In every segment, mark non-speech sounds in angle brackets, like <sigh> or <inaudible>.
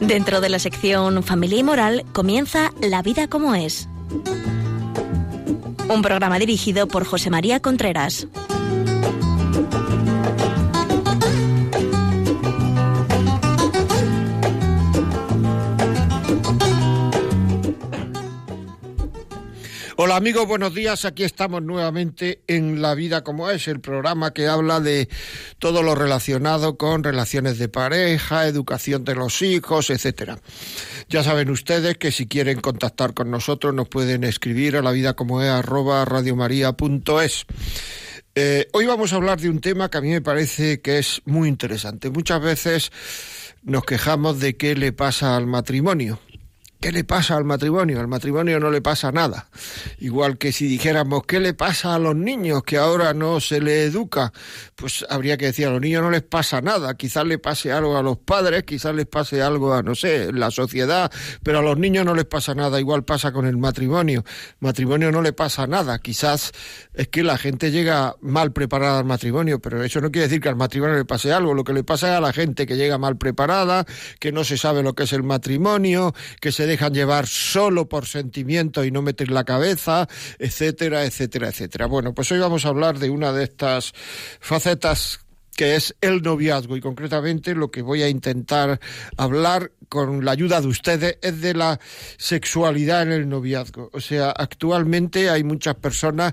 Dentro de la sección Familia y Moral comienza La vida como es. Un programa dirigido por José María Contreras. Hola amigos, buenos días. Aquí estamos nuevamente en La vida como es, el programa que habla de todo lo relacionado con relaciones de pareja, educación de los hijos, etcétera. Ya saben ustedes que si quieren contactar con nosotros nos pueden escribir a la vida como es arroba radiomaria.es. Eh, hoy vamos a hablar de un tema que a mí me parece que es muy interesante. Muchas veces nos quejamos de qué le pasa al matrimonio ¿Qué le pasa al matrimonio? Al matrimonio no le pasa nada. Igual que si dijéramos, ¿qué le pasa a los niños que ahora no se le educa? Pues habría que decir, a los niños no les pasa nada. Quizás le pase algo a los padres, quizás les pase algo a, no sé, la sociedad, pero a los niños no les pasa nada. Igual pasa con el matrimonio. Matrimonio no le pasa nada. Quizás es que la gente llega mal preparada al matrimonio, pero eso no quiere decir que al matrimonio le pase algo. Lo que le pasa es a la gente que llega mal preparada, que no se sabe lo que es el matrimonio, que se dejan llevar solo por sentimiento y no meter la cabeza, etcétera, etcétera, etcétera. Bueno, pues hoy vamos a hablar de una de estas facetas que es el noviazgo y concretamente lo que voy a intentar hablar con la ayuda de ustedes es de la sexualidad en el noviazgo. O sea, actualmente hay muchas personas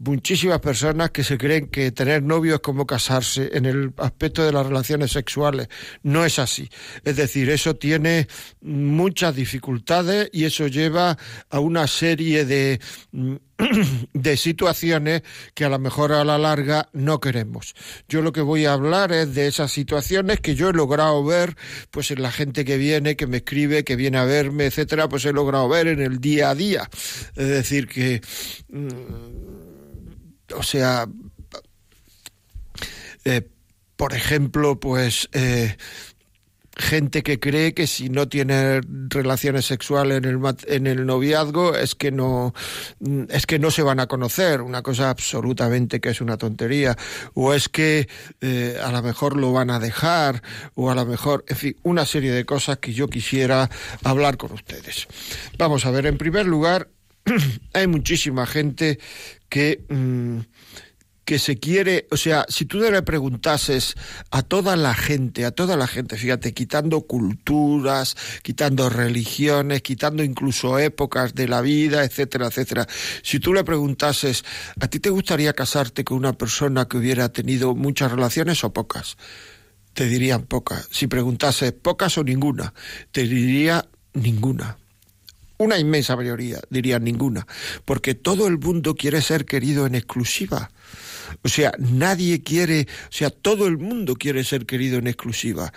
muchísimas personas que se creen que tener novio es como casarse en el aspecto de las relaciones sexuales. No es así. Es decir, eso tiene muchas dificultades y eso lleva a una serie de <clears throat> de situaciones que a lo mejor a la larga no queremos. Yo lo que voy a hablar es de esas situaciones que yo he logrado ver pues en la gente que viene, que me escribe, que viene a verme, etcétera, pues he logrado ver en el día a día. Es decir, que mm, o sea, eh, por ejemplo, pues eh, gente que cree que si no tiene relaciones sexuales en el, en el noviazgo es que no es que no se van a conocer. Una cosa absolutamente que es una tontería. O es que eh, a lo mejor lo van a dejar. O a lo mejor en fin una serie de cosas que yo quisiera hablar con ustedes. Vamos a ver en primer lugar <clears throat> hay muchísima gente que, mm, que se quiere, o sea, si tú le preguntases a toda la gente, a toda la gente, fíjate, quitando culturas, quitando religiones, quitando incluso épocas de la vida, etcétera, etcétera, si tú le preguntases, ¿a ti te gustaría casarte con una persona que hubiera tenido muchas relaciones o pocas? Te dirían pocas. Si preguntases pocas o ninguna, te diría ninguna una inmensa mayoría, diría ninguna, porque todo el mundo quiere ser querido en exclusiva. O sea, nadie quiere, o sea, todo el mundo quiere ser querido en exclusiva.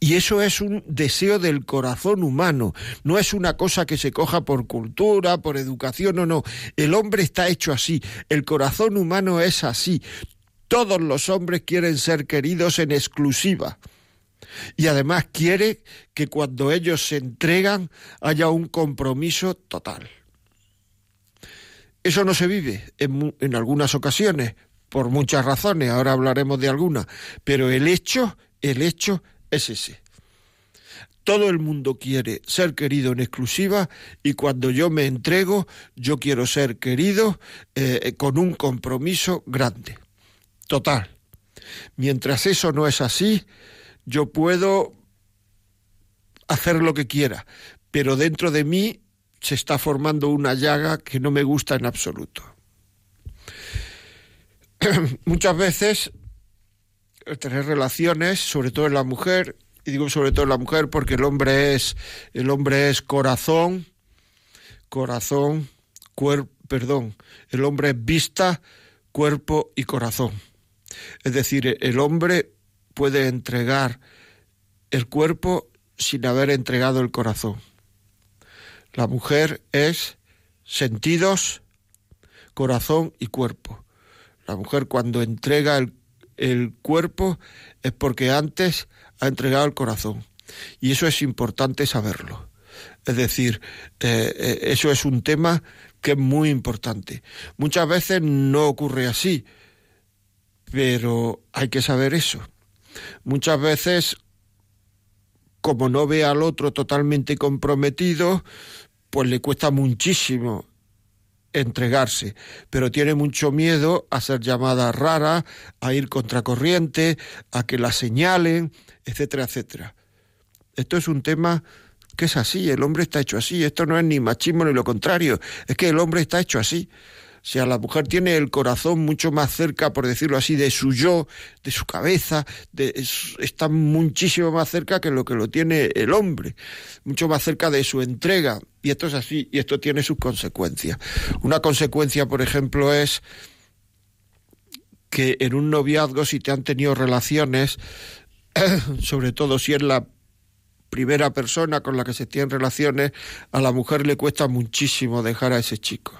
Y eso es un deseo del corazón humano, no es una cosa que se coja por cultura, por educación, no, no. El hombre está hecho así, el corazón humano es así. Todos los hombres quieren ser queridos en exclusiva y además quiere que cuando ellos se entregan haya un compromiso total. Eso no se vive en, algunas ocasiones, por muchas razones, ahora hablaremos de algunas, pero el hecho, el hecho es ese. Todo el mundo quiere ser querido en exclusiva y cuando yo me entrego, yo quiero ser querido eh, con un compromiso grande, total. Mientras eso no es así, yo puedo hacer lo que quiera, pero dentro de mí se está formando una llaga que no me gusta en absoluto. <clears throat> Muchas veces tener relaciones, sobre todo en la mujer, y digo sobre todo en la mujer porque el hombre es el hombre es corazón, corazón, cuerpo, perdón, el hombre es vista, cuerpo y corazón. Es decir, el hombre puede entregar el cuerpo sin haber entregado el corazón. La mujer es sentidos, corazón y cuerpo. La mujer cuando entrega el, el cuerpo es porque antes ha entregado el corazón. Y eso es importante saberlo. Es decir, eh, eh, eso es un tema que es muy importante. Muchas veces no ocurre así, pero hay que saber eso. Muchas veces, como no ve al otro totalmente comprometido, pues le cuesta muchísimo entregarse, pero tiene mucho miedo a ser llamada rara, a ir contracorriente, a que la señalen, etcétera, etcétera. Esto es un tema que es así, el hombre está hecho así, esto no es ni machismo ni lo contrario, es que el hombre está hecho así. O sea, la mujer tiene el corazón mucho más cerca, por decirlo así, de su yo, de su cabeza, está muchísimo más cerca que lo que lo tiene el hombre, mucho más cerca de su entrega. Y esto es así, y esto tiene sus consecuencias. Una consecuencia, por ejemplo, es que en un noviazgo, si te han tenido relaciones, <clears throat> sobre todo si es la primera persona con la que se tienen relaciones, a la mujer le cuesta muchísimo dejar a ese chico.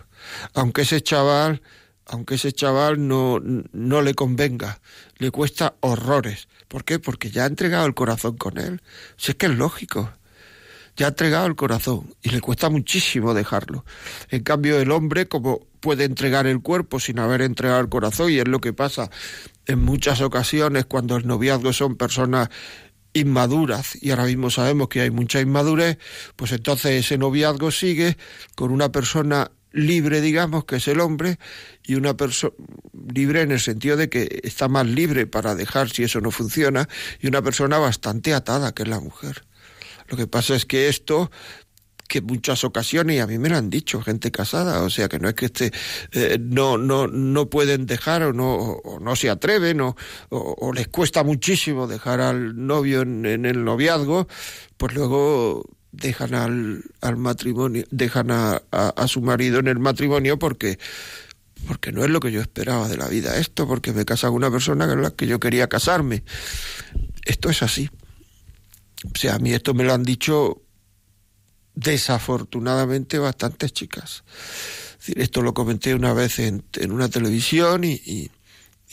Aunque ese chaval, aunque ese chaval no, no le convenga, le cuesta horrores. ¿Por qué? Porque ya ha entregado el corazón con él. Si es que es lógico. Ya ha entregado el corazón y le cuesta muchísimo dejarlo. En cambio, el hombre, como puede entregar el cuerpo sin haber entregado el corazón, y es lo que pasa en muchas ocasiones cuando el noviazgo son personas inmaduras y ahora mismo sabemos que hay mucha inmadurez, pues entonces ese noviazgo sigue con una persona libre, digamos, que es el hombre, y una persona libre en el sentido de que está más libre para dejar si eso no funciona, y una persona bastante atada, que es la mujer. Lo que pasa es que esto que muchas ocasiones, y a mí me lo han dicho, gente casada, o sea que no es que esté, eh, no, no, no pueden dejar o no, o no se atreven o, o, les cuesta muchísimo dejar al novio en, el noviazgo, pues luego dejan al, al matrimonio, dejan a, a, su marido en el matrimonio porque porque no es lo que yo esperaba de la vida esto, porque me casa con una persona con la que yo quería casarme. Esto es así. O sea, a mí esto me lo han dicho desafortunadamente bastantes chicas. esto lo comenté una vez en, en una televisión y, y,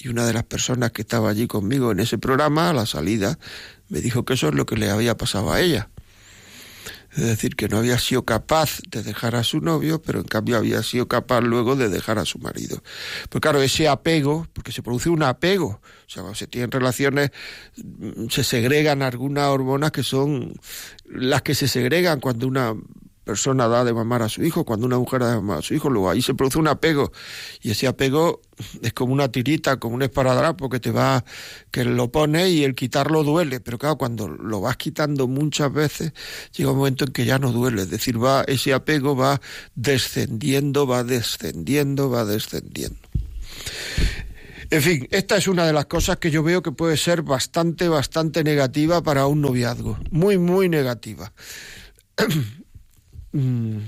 una de las personas que estaba allí conmigo en ese programa, a la salida, me dijo que eso es lo que le había pasado a ella. Es decir, que no había sido capaz de dejar a su novio, pero en cambio había sido capaz luego de dejar a su marido. Pues claro, ese apego, porque se produce un apego, o sea, cuando se tienen relaciones, mm, se segregan algunas hormonas que son las que se segregan cuando una persona da de mamar a su hijo, cuando una mujer da de mamar a su hijo, luego ahí se produce un apego y ese apego es como una tirita, como un esparadrapo que te va, que lo pone y el quitarlo duele, pero claro, cuando lo vas quitando muchas veces, llega un momento en que ya no duele, es decir, va, ese apego va descendiendo, va descendiendo, va descendiendo. En fin, esta es una de las cosas que yo veo que puede ser bastante, bastante negativa para un noviazgo. Muy, muy negativa. <clears throat> Mm,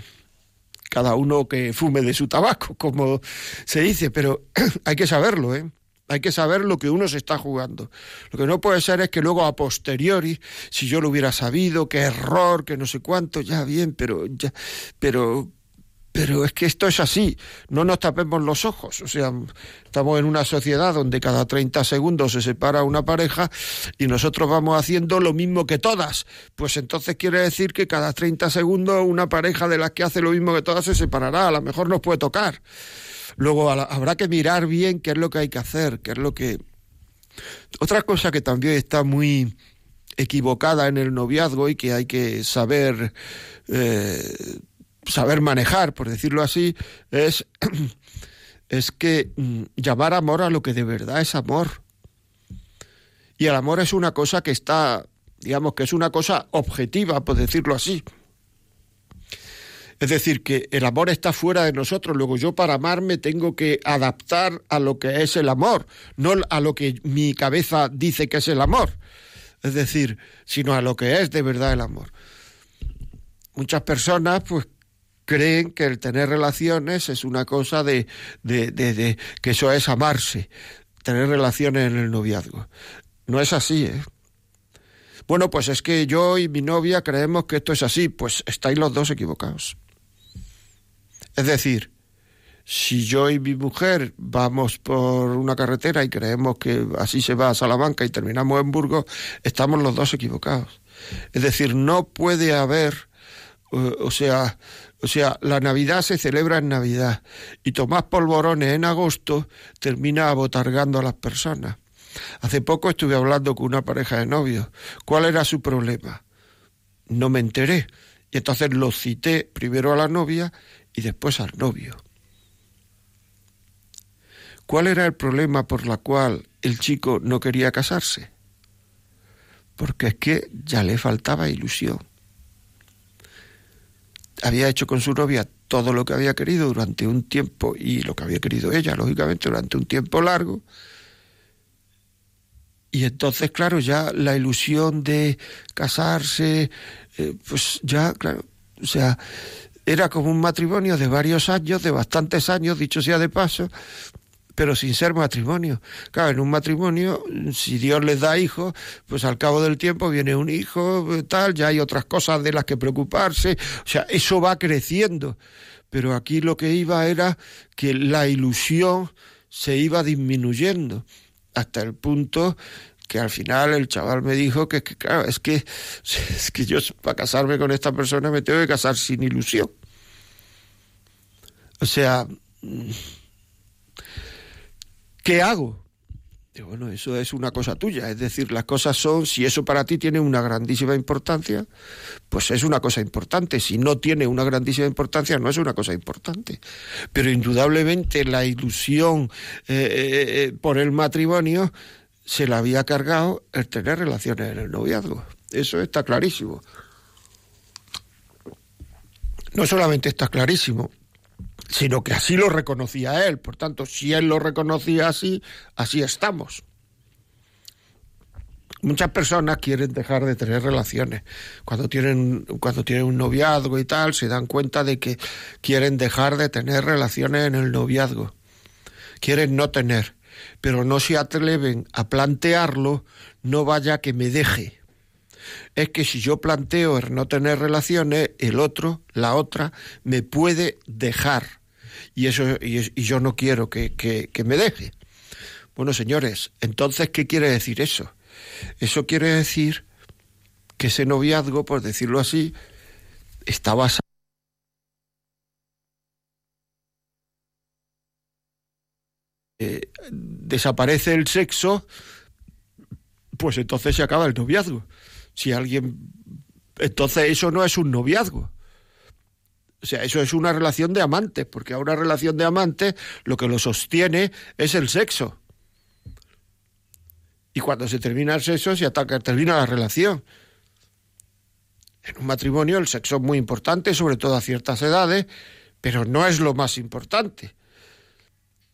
cada uno que fume de su tabaco, como se dice, pero <clears throat> hay que saberlo, ¿eh? Hay que saber lo que uno se está jugando. Lo que no puede ser es que luego a posteriori, si yo lo hubiera sabido, qué error, que no sé cuánto, ya bien, pero ya, pero pero es que esto es así, no nos tapemos los ojos. O sea, estamos en una sociedad donde cada 30 segundos se separa una pareja y nosotros vamos haciendo lo mismo que todas. Pues entonces quiere decir que cada 30 segundos una pareja de las que hace lo mismo que todas se separará. A lo mejor nos puede tocar. Luego habrá que mirar bien qué es lo que hay que hacer, qué es lo que... Otra cosa que también está muy equivocada en el noviazgo y que hay que saber... Eh, saber manejar, por decirlo así, es, <clears throat> es que mm, llamar amor a lo que de verdad es amor. Y el amor es una cosa que está, digamos que es una cosa objetiva, por decirlo así. Es decir, que el amor está fuera de nosotros. Luego yo para amarme tengo que adaptar a lo que es el amor, no a lo que mi cabeza dice que es el amor. Es decir, sino a lo que es de verdad el amor. Muchas personas pues creen que el tener relaciones es una cosa de, de, que eso es amarse, tener relaciones en el noviazgo. No es así, ¿eh? Bueno, pues es que yo y mi novia creemos que esto es así, pues estáis los dos equivocados. Es decir, Si yo y mi mujer vamos por una carretera y creemos que así se va a Salamanca y terminamos en Burgos, estamos los dos equivocados. Es decir, no puede haber, eh, o sea, o sea, la Navidad se celebra en Navidad y Tomás Polvorones en agosto termina abotargando a las personas. Hace poco estuve hablando con una pareja de novios. ¿Cuál era su problema? No me enteré. Y entonces lo cité primero a la novia y después al novio. ¿Cuál era el problema por la cual el chico no quería casarse? Porque es que ya le faltaba ilusión. Había hecho con su novia todo lo que había querido durante un tiempo y lo que había querido ella, lógicamente, durante un tiempo largo. Y entonces, claro, ya la ilusión de casarse, eh, pues ya, claro, o sea, era como un matrimonio de varios años, de bastantes años, dicho sea de paso, pero sin ser matrimonio. Claro, en un matrimonio, si Dios les da hijos, pues al cabo del tiempo viene un hijo, tal, ya hay otras cosas de las que preocuparse, o sea, eso va creciendo. Pero aquí lo que iba era que la ilusión se iba disminuyendo hasta el punto que al final el chaval me dijo que, claro, es que, <laughs> es que yo para casarme con esta persona me tengo que casar sin ilusión. O sea, ¿qué hago? bueno, eso es una cosa tuya, es decir, las cosas son, si eso para ti tiene una grandísima importancia, pues es una cosa importante, si no tiene una grandísima importancia, no es una cosa importante. Pero indudablemente la ilusión eh, eh, eh, por el matrimonio se la había cargado el tener relaciones en el noviazgo. Eso está clarísimo. No solamente está clarísimo, sino que así lo reconocía él. Por tanto, si él lo reconocía así, así estamos. Muchas personas quieren dejar de tener relaciones. Cuando tienen, cuando tienen un noviazgo y tal, se dan cuenta de que quieren dejar de tener relaciones en el noviazgo. Quieren no tener pero no se atreven a plantearlo, no vaya que me deje. Es que si yo planteo el no tener relaciones, el otro, la otra, me puede dejar. Y, eso, y, yo no quiero que, que, me deje. Bueno, señores, entonces, ¿qué quiere decir eso? Eso quiere decir que ese noviazgo, por decirlo así, está basado Eh, desaparece el sexo, pues entonces se acaba el noviazgo. Si alguien... Entonces eso no es un noviazgo. O sea, eso es una relación de amantes, porque a una relación de amantes lo que lo sostiene es el sexo. Y cuando se termina el sexo, se ataca, termina la relación. En un matrimonio el sexo es muy importante, sobre todo a ciertas edades, pero no es lo más importante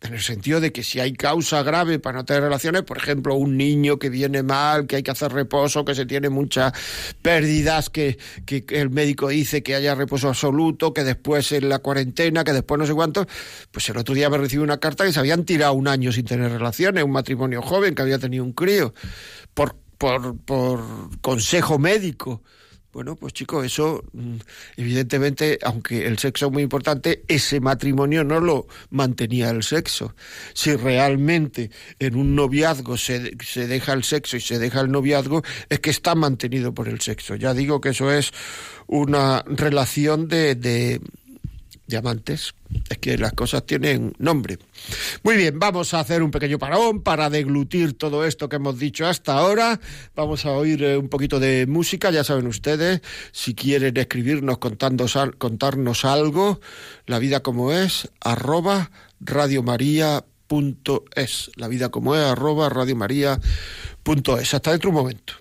en el sentido de que si hay causa grave para no tener relaciones, por ejemplo, un niño que viene mal, que hay que hacer reposo, que se tiene muchas pérdidas, que, que, el médico dice que haya reposo absoluto, que después en la cuarentena, que después no sé cuánto, pues el otro día me recibió una carta que se habían tirado un año sin tener relaciones, un matrimonio joven que había tenido un crío, por, por, por consejo médico. Bueno, pues chicos, eso mm, evidentemente, aunque el sexo es muy importante, ese matrimonio no lo mantenía el sexo. Si realmente en un noviazgo se, se deja el sexo y se deja el noviazgo, es que está mantenido por el sexo. Ya digo que eso es una relación de, de diamantes. Es que las cosas tienen nombre. Muy bien, vamos a hacer un pequeño parón para deglutir todo esto que hemos dicho hasta ahora. Vamos a oír eh, un poquito de música, ya saben ustedes, si quieren escribirnos, contarnos algo, la vida como es, arroba radiomaria.es. La vida como es, arroba radiomaria.es. Hasta dentro un momento.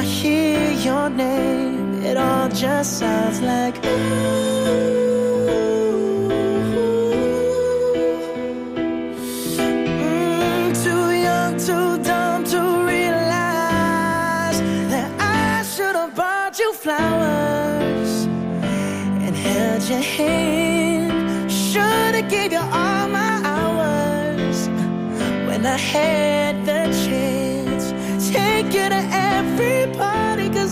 I hear your name. It all just sounds like ooh. Mm, too young, too dumb to realize that I should have bought you flowers and held your hand. Should have gave you all my hours when I had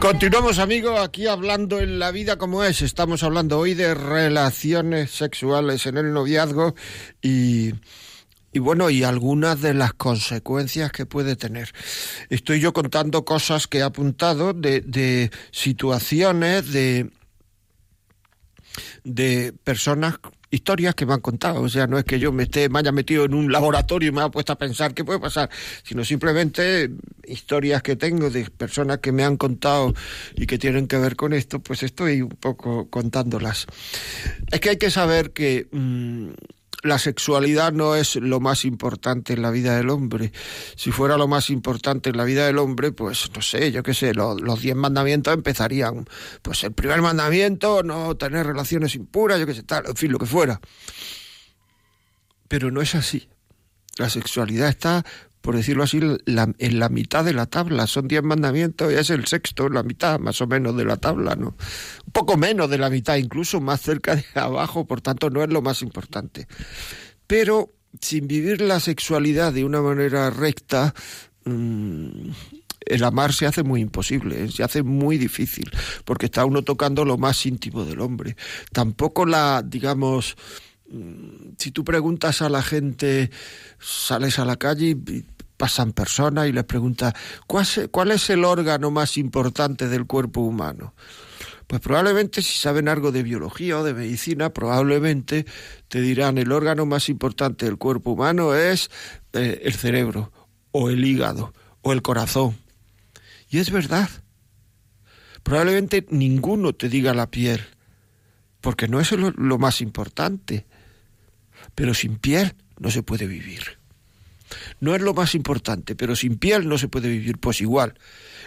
Continuamos amigos aquí hablando en la vida como es. Estamos hablando hoy de relaciones sexuales en el noviazgo y, y bueno, y algunas de las consecuencias que puede tener. Estoy yo contando cosas que he apuntado de, de situaciones, de, de personas historias que me han contado, o sea, no es que yo me esté me haya metido en un laboratorio y me haya puesto a pensar qué puede pasar, sino simplemente historias que tengo de personas que me han contado y que tienen que ver con esto, pues estoy un poco contándolas. Es que hay que saber que mmm, la sexualidad no es lo más importante en la vida del hombre. Si fuera lo más importante en la vida del hombre, pues no sé, yo qué sé, lo, los diez mandamientos empezarían. Pues el primer mandamiento, no tener relaciones impuras, yo qué sé, tal, en fin, lo que fuera. Pero no es así. La sexualidad está, por decirlo así, en la mitad de la tabla. Son diez mandamientos y es el sexto, la mitad más o menos de la tabla, ¿no? Un poco menos de la mitad, incluso más cerca de abajo, por tanto no es lo más importante. Pero sin vivir la sexualidad de una manera recta, mmm, el amar se hace muy imposible, se hace muy difícil, porque está uno tocando lo más íntimo del hombre. Tampoco la, digamos, si tú preguntas a la gente, sales a la calle y pasan personas y les preguntas, ¿cuál es, ¿cuál es el órgano más importante del cuerpo humano? Pues probablemente si saben algo de biología o de medicina, probablemente te dirán el órgano más importante del cuerpo humano es eh, el cerebro o el hígado o el corazón. Y es verdad. Probablemente ninguno te diga la piel, porque no es lo más importante. Pero sin piel no se puede vivir. No es lo más importante, pero sin piel no se puede vivir, pues igual.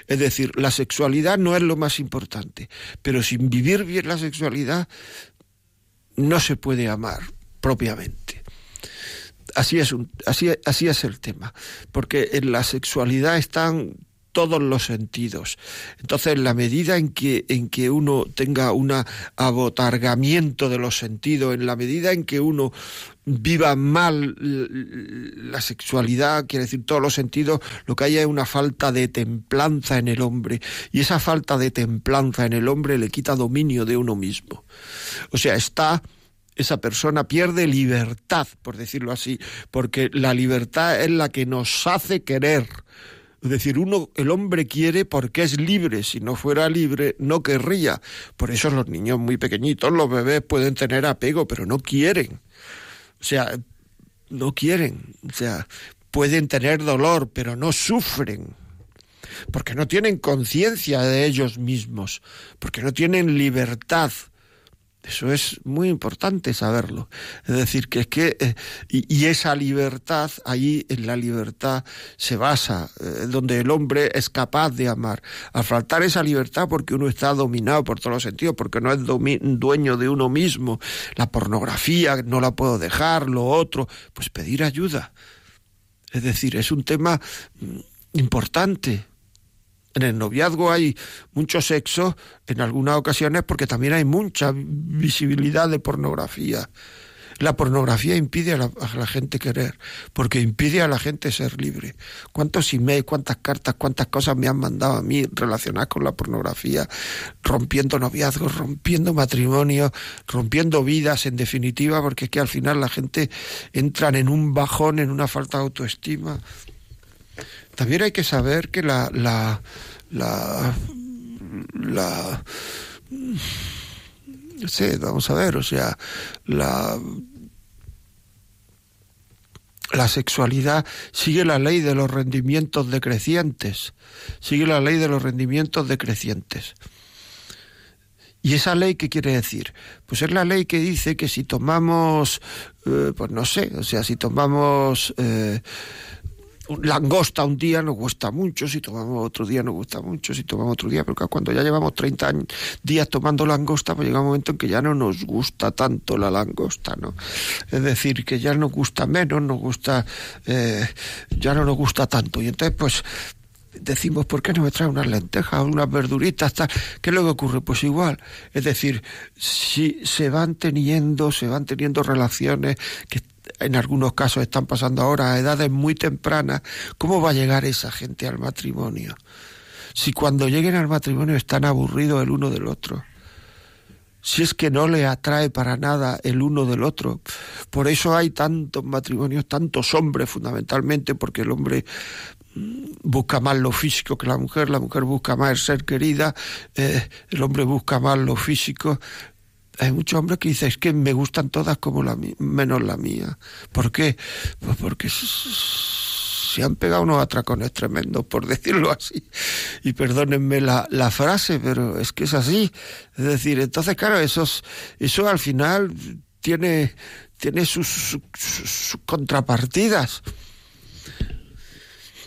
Es decir, la sexualidad no es lo más importante, pero sin vivir bien la sexualidad no se puede amar propiamente. Así es, un, así, es el tema, porque en la sexualidad están todos los sentidos. Entonces, en la medida en que, en que uno tenga un abotargamiento de los sentidos, en la medida en que uno viva mal la sexualidad, quiere decir todos los sentidos, lo que hay es una falta de templanza en el hombre. Y esa falta de templanza en el hombre le quita dominio de uno mismo. O sea, está esa persona pierde libertad, por decirlo así, porque la libertad es la que nos hace querer. Es decir, uno, el hombre quiere porque es libre. Si no fuera libre, no querría. Por eso los niños muy pequeñitos, los bebés pueden tener apego, pero no quieren. O sea, no quieren. O sea, pueden tener dolor, pero no sufren. Porque no tienen conciencia de ellos mismos. Porque no tienen libertad. Eso es muy importante saberlo. Es decir, que es que, eh, y, esa libertad, ahí en la libertad se basa, eh, donde el hombre es capaz de amar. Al faltar esa libertad, porque uno está dominado por todos los sentidos, porque no es dueño de uno mismo, la pornografía, no la puedo dejar, lo otro, pues pedir ayuda. Es decir, es un tema mm, importante. En el noviazgo hay mucho sexo en algunas ocasiones porque también hay mucha visibilidad de pornografía. La pornografía impide a la, gente querer, porque impide a la gente ser libre. ¿Cuántos emails, cuántas cartas, cuántas cosas me han mandado a mí relacionadas con la pornografía, rompiendo noviazgos, rompiendo matrimonios, rompiendo vidas, en definitiva, porque es que al final la gente entra en un bajón, en una falta de autoestima. También hay que saber que la, la, la, la Sí, vamos a ver, o sea, la la sexualidad sigue la ley de los rendimientos decrecientes, sigue la ley de los rendimientos decrecientes. ¿Y esa ley qué quiere decir? Pues es la ley que dice que si tomamos, eh, pues no sé, o sea, si tomamos eh, langosta un día nos gusta mucho, si tomamos otro día nos gusta mucho, si tomamos otro día, porque cuando ya llevamos 30 días tomando langosta, pues llega un momento en que ya no nos gusta tanto la langosta, ¿no? Es decir, que ya nos gusta menos, nos gusta, eh, ya no nos gusta tanto. Y entonces, pues, decimos, ¿por qué no me trae unas lentejas, unas verduritas? Tal? ¿Qué es lo que ocurre? Pues igual. Es decir, si se van teniendo, se van teniendo relaciones que en algunos casos están pasando ahora a edades muy tempranas, ¿cómo va a llegar esa gente al matrimonio? Si cuando lleguen al matrimonio están aburridos el uno del otro. Si es que no le atrae para nada el uno del otro. Por eso hay tantos matrimonios, tantos hombres fundamentalmente, porque el hombre mm, busca más lo físico que la mujer, la mujer busca más el ser querida, eh, el hombre busca más lo físico, hay muchos hombres que dicen, es que me gustan todas como la menos la mía. ¿Por qué? Pues porque se han pegado unos atracones tremendos, por <laughs> decirlo así. Y perdónenme la, la, frase, pero es que es así. Es decir, entonces, claro, esos, eso al final tiene, tiene sus contrapartidas.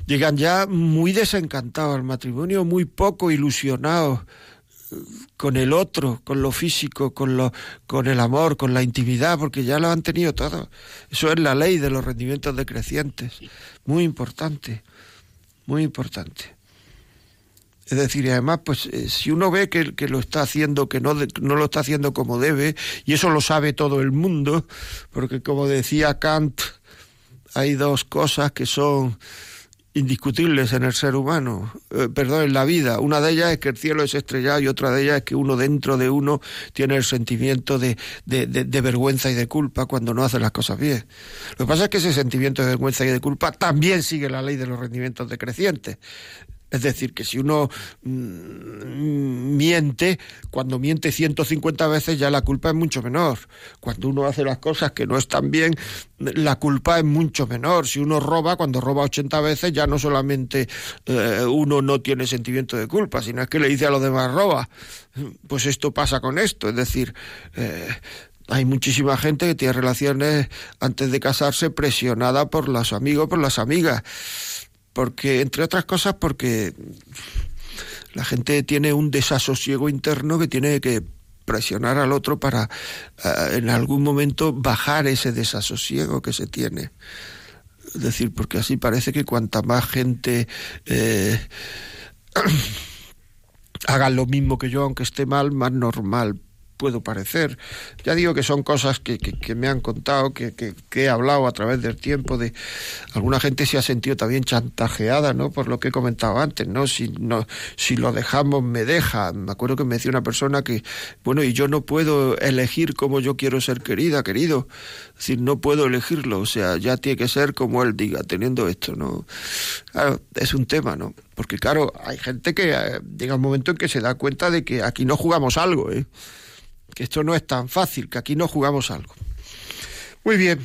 Llegan ya muy desencantados al matrimonio, muy poco ilusionados con el otro, con lo físico, con lo, con el amor, con la intimidad, porque ya lo han tenido todo. Eso es la ley de los rendimientos decrecientes. Muy importante, muy importante. Es decir, y además, pues eh, si uno ve que, que, lo está haciendo, que no, no lo está haciendo como debe, y eso lo sabe todo el mundo, porque como decía Kant, hay dos cosas que son indiscutibles en el ser humano, eh, perdón, en la vida. Una de ellas es que el cielo es estrellado y otra de ellas es que uno dentro de uno tiene el sentimiento de, de, de, vergüenza y de culpa cuando no hace las cosas bien. Lo que pasa es que ese sentimiento de vergüenza y de culpa también sigue la ley de los rendimientos decrecientes. Es decir, que si uno mm, miente, cuando miente 150 veces ya la culpa es mucho menor. Cuando uno hace las cosas que no están bien, la culpa es mucho menor. Si uno roba, cuando roba 80 veces ya no solamente eh, uno no tiene sentimiento de culpa, sino es que le dice a los demás roba. Pues esto pasa con esto. Es decir, eh, hay muchísima gente que tiene relaciones antes de casarse presionada por los amigos, por las amigas porque entre otras cosas porque la gente tiene un desasosiego interno que tiene que presionar al otro para eh, en algún momento bajar ese desasosiego que se tiene. Es decir, porque así parece que cuanta más gente eh, <clears throat> haga lo mismo que yo, aunque esté mal, más normal puedo parecer. Ya digo que son cosas que, que, me han contado, que, que, he hablado a través del tiempo de alguna gente se ha sentido también chantajeada, ¿no? Por lo que he comentado antes, ¿no? Si no, si lo dejamos me deja. Me acuerdo que me decía una persona que, bueno, y yo no puedo elegir cómo yo quiero ser querida, querido. Es decir, no puedo elegirlo, o sea, ya tiene que ser como él diga, teniendo esto, ¿no? Claro, es un tema, ¿no? Porque claro, hay gente que eh, llega un momento en que se da cuenta de que aquí no jugamos algo, ¿eh? Que esto no es tan fácil, que aquí no jugamos algo. Muy bien,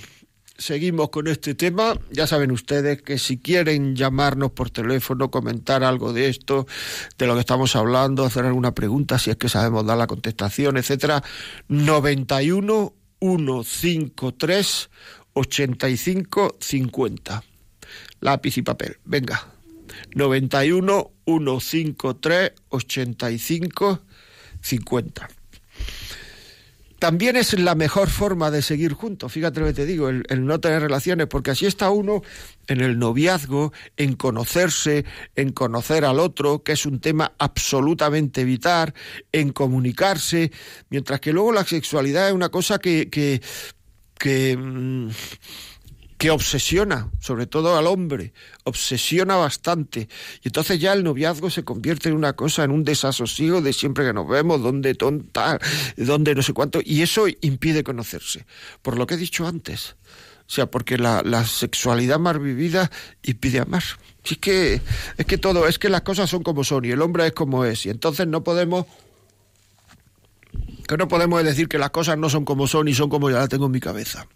seguimos con este tema. Ya saben ustedes que si quieren llamarnos por teléfono, comentar algo de esto, de lo que estamos hablando, hacer alguna pregunta, si es que sabemos dar la contestación, etcétera, 91 153 85 50. Lápiz y papel. Venga. 91 153 85 50 también es la mejor forma de seguir juntos. Fíjate lo que te digo, el, no tener relaciones, porque así está uno en el noviazgo, en conocerse, en conocer al otro, que es un tema absolutamente vital, en comunicarse, mientras que luego la sexualidad es una cosa que, que, que mm, que obsesiona, sobre todo al hombre, obsesiona bastante. Y entonces ya el noviazgo se convierte en una cosa, en un desasosiego de siempre que nos vemos, donde tonta, donde no sé cuánto, y eso impide conocerse. Por lo que he dicho antes. O sea, porque la, la sexualidad más vivida impide amar. es que, es que todo, es que las cosas son como son y el hombre es como es. Y entonces no podemos que no podemos decir que las cosas no son como son y son como ya las tengo en mi cabeza.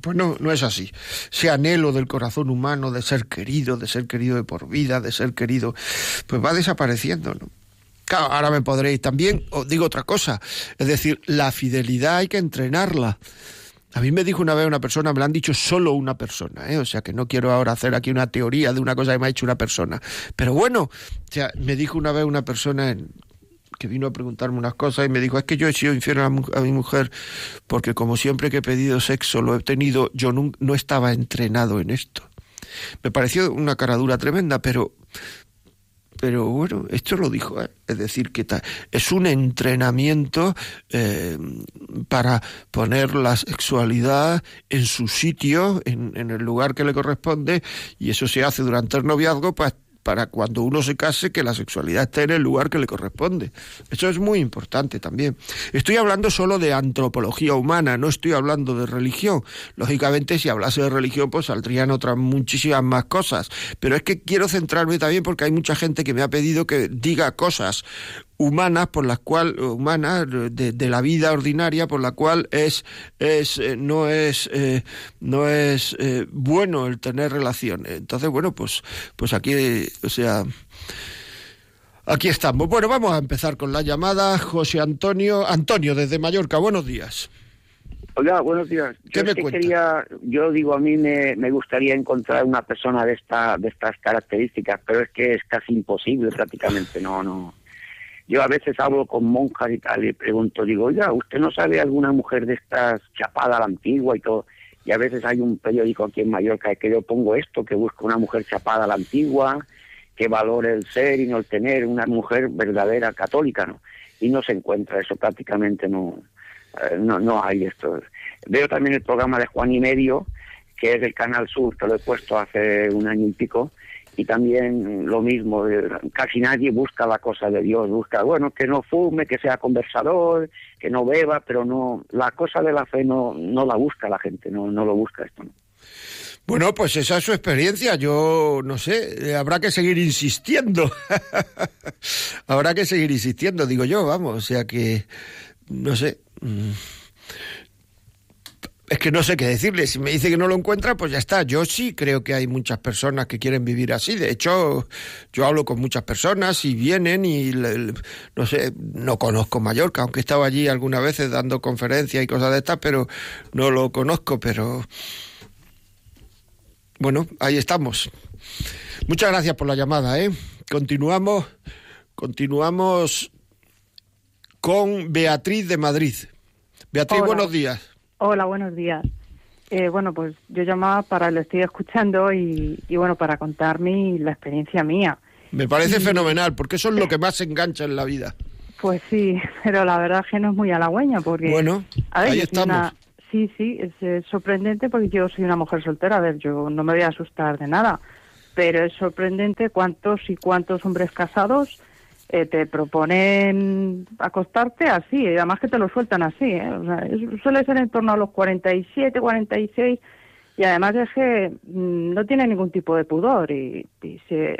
Pues no, no es así. Ese anhelo del corazón humano de ser querido, de ser querido de por vida, de ser querido, pues va desapareciendo, ¿no? Claro, ahora me podréis también, os digo otra cosa, es decir, la fidelidad hay que entrenarla. A mí me dijo una vez una persona, me lo han dicho solo una persona, ¿eh? o sea que no quiero ahora hacer aquí una teoría de una cosa que me ha dicho una persona. Pero bueno, o sea, me dijo una vez una persona en, que vino a preguntarme unas cosas y me dijo, es que yo he sido infiel a, mi mujer porque como siempre que he pedido sexo lo he tenido, yo no, no estaba entrenado en esto. Me pareció una caradura tremenda, pero pero bueno, esto lo dijo, ¿eh? es decir, que es un entrenamiento eh, para poner la sexualidad en su sitio, en, en, el lugar que le corresponde, y eso se hace durante el noviazgo, pues para cuando uno se case que la sexualidad esté en el lugar que le corresponde. Eso es muy importante también. Estoy hablando solo de antropología humana, no estoy hablando de religión. Lógicamente, si hablase de religión, pues saldrían otras muchísimas más cosas. Pero es que quiero centrarme también porque hay mucha gente que me ha pedido que diga cosas humanas por las cuales humanas de, la vida ordinaria por la cual es es eh, no es eh, no es eh, bueno el tener relaciones. Entonces bueno pues pues aquí o sea aquí estamos. Bueno vamos a empezar con la llamada. José Antonio Antonio desde Mallorca buenos días. Hola, buenos días. ¿Qué yo me que quería, yo digo, a mí me, me gustaría encontrar una persona de esta de estas características, pero es que es casi imposible prácticamente, no, no. Yo a veces hablo con monjas y tal y pregunto, digo, oiga, ¿usted no sabe alguna mujer de estas chapada a la antigua y todo? Y a veces hay un periódico aquí en Mallorca que yo pongo esto, que busca una mujer chapada a la antigua, que valore el ser y no el tener, una mujer verdadera católica, ¿no? Y no se encuentra eso prácticamente, no, eh, no, no hay esto. Veo también el programa de Juan y Medio, que es del Canal Sur, que lo he puesto hace un año y pico, y también lo mismo, eh, casi nadie busca la cosa de Dios, busca, bueno, que no fume, que sea conversador, que no beba, pero no, la cosa de la fe no, no la busca la gente, no, no lo busca esto. ¿no? Bueno, pues esa es su experiencia. Yo no sé, eh, habrá que seguir insistiendo. <laughs> habrá que seguir insistiendo, digo yo, vamos. O sea que, no sé. Es que no sé qué decirle. Si me dice que no lo encuentra, pues ya está. Yo sí creo que hay muchas personas que quieren vivir así. De hecho, yo hablo con muchas personas y vienen y, no sé, no conozco Mallorca, aunque he estado allí algunas veces dando conferencias y cosas de estas, pero no lo conozco. Pero bueno, ahí estamos. Muchas gracias por la llamada, ¿eh? Continuamos, continuamos con Beatriz de Madrid. Beatriz, Hola. buenos días. Hola, buenos días. Eh, bueno, pues yo llamaba para, lo estoy escuchando y, y bueno, para contar mi, la experiencia mía. Me parece fenomenal, porque eso es lo <laughs> que más engancha en la vida. Pues sí, <laughs> pero la verdad es que no es muy halagüeña porque... Bueno, a ver, ahí estamos. una- Sí, sí, es, eh, sorprendente porque yo soy una mujer soltera. A ver, yo no me voy a asustar de nada, pero es sorprendente cuántos y cuántos hombres casados eh, te proponen acostarte así, además que te lo sueltan así. ¿eh? O sea, suele ser en torno a los 47, 46 y además es que mm, no tiene ningún tipo de pudor y, y <laughs> es,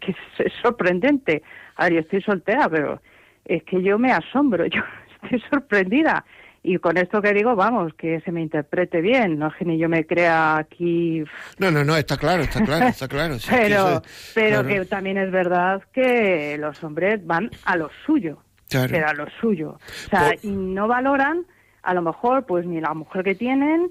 que es, sorprendente. A ver, estoy soltera, pero es que yo me asombro, <laughs> yo estoy sorprendida. Y con esto que digo, vamos, que se me interprete bien, no es que ni yo me crea aquí No, no, no, está claro, está claro, está claro. sí, que pero eso- pero claro, que también es verdad que los hombres van a lo suyo Claro. pero a lo suyo o sea Por- y no valoran a lo mejor pues ni la mujer que tienen